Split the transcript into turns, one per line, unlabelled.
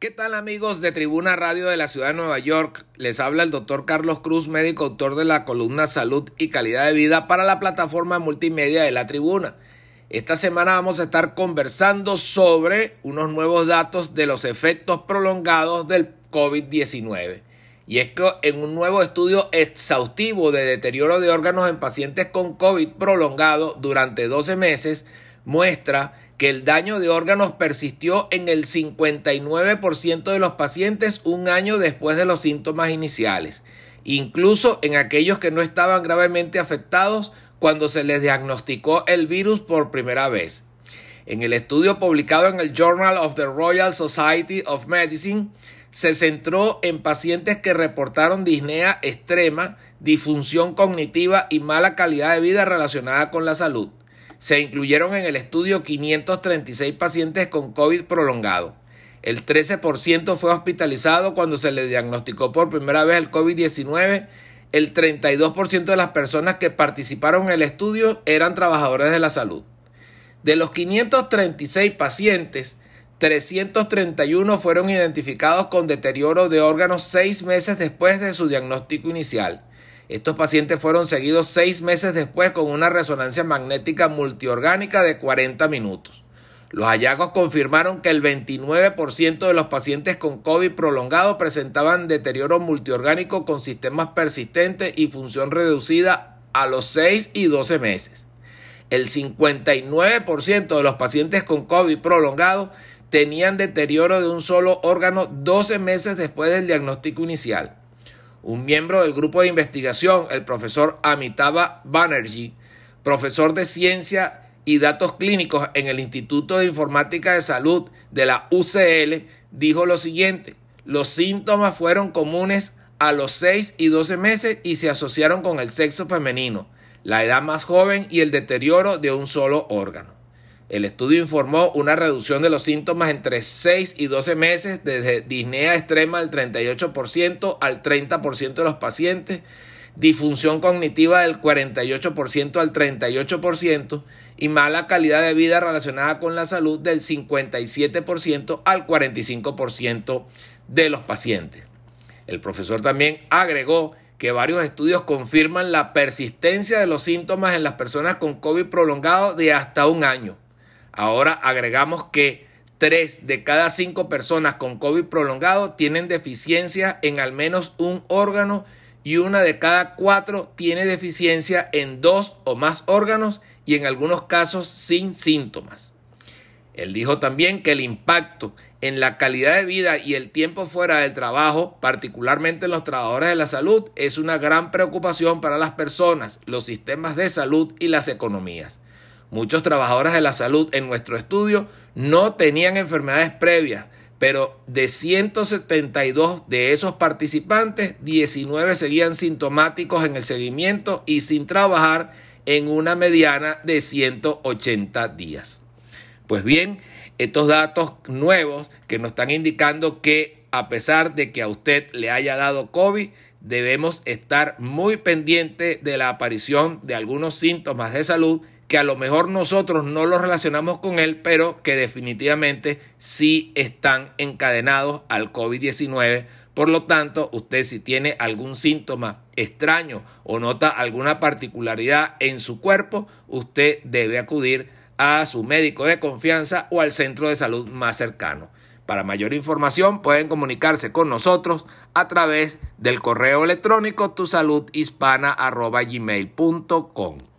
¿Qué tal amigos de Tribuna Radio de la Ciudad de Nueva York? Les habla el doctor Carlos Cruz, médico autor de la columna Salud y Calidad de Vida para la plataforma multimedia de la Tribuna. Esta semana vamos a estar conversando sobre unos nuevos datos de los efectos prolongados del COVID-19. Y es que en un nuevo estudio exhaustivo de deterioro de órganos en pacientes con COVID prolongado durante 12 meses, muestra que el daño de órganos persistió en el 59% de los pacientes un año después de los síntomas iniciales, incluso en aquellos que no estaban gravemente afectados cuando se les diagnosticó el virus por primera vez. En el estudio publicado en el Journal of the Royal Society of Medicine, se centró en pacientes que reportaron disnea extrema, disfunción cognitiva y mala calidad de vida relacionada con la salud se incluyeron en el estudio 536 pacientes con COVID prolongado. El 13% fue hospitalizado cuando se le diagnosticó por primera vez el COVID-19. El 32% de las personas que participaron en el estudio eran trabajadores de la salud. De los 536 pacientes, 331 fueron identificados con deterioro de órganos seis meses después de su diagnóstico inicial. Estos pacientes fueron seguidos seis meses después con una resonancia magnética multiorgánica de 40 minutos. Los hallazgos confirmaron que el 29% de los pacientes con COVID prolongado presentaban deterioro multiorgánico con sistemas persistentes y función reducida a los 6 y 12 meses. El 59% de los pacientes con COVID prolongado tenían deterioro de un solo órgano 12 meses después del diagnóstico inicial. Un miembro del grupo de investigación, el profesor Amitabha Banerjee, profesor de ciencia y datos clínicos en el Instituto de Informática de Salud de la UCL, dijo lo siguiente, los síntomas fueron comunes a los 6 y 12 meses y se asociaron con el sexo femenino, la edad más joven y el deterioro de un solo órgano. El estudio informó una reducción de los síntomas entre 6 y 12 meses, desde disnea extrema del 38% al 30% de los pacientes, disfunción cognitiva del 48% al 38% y mala calidad de vida relacionada con la salud del 57% al 45% de los pacientes. El profesor también agregó que varios estudios confirman la persistencia de los síntomas en las personas con COVID prolongado de hasta un año Ahora agregamos que 3 de cada 5 personas con COVID prolongado tienen deficiencia en al menos un órgano y una de cada 4 tiene deficiencia en dos o más órganos y en algunos casos sin síntomas. Él dijo también que el impacto en la calidad de vida y el tiempo fuera del trabajo, particularmente en los trabajadores de la salud, es una gran preocupación para las personas, los sistemas de salud y las economías. Muchos trabajadores de la salud en nuestro estudio no tenían enfermedades previas, pero de 172 de esos participantes, 19 seguían sintomáticos en el seguimiento y sin trabajar en una mediana de 180 días. Pues bien, estos datos nuevos que nos están indicando que a pesar de que a usted le haya dado COVID, debemos estar muy pendientes de la aparición de algunos síntomas de salud que a lo mejor nosotros no lo relacionamos con él, pero que definitivamente sí están encadenados al COVID-19. Por lo tanto, usted si tiene algún síntoma extraño o nota alguna particularidad en su cuerpo, usted debe acudir a su médico de confianza o al centro de salud más cercano. Para mayor información pueden comunicarse con nosotros a través del correo electrónico tusaludhispana.gmail.com.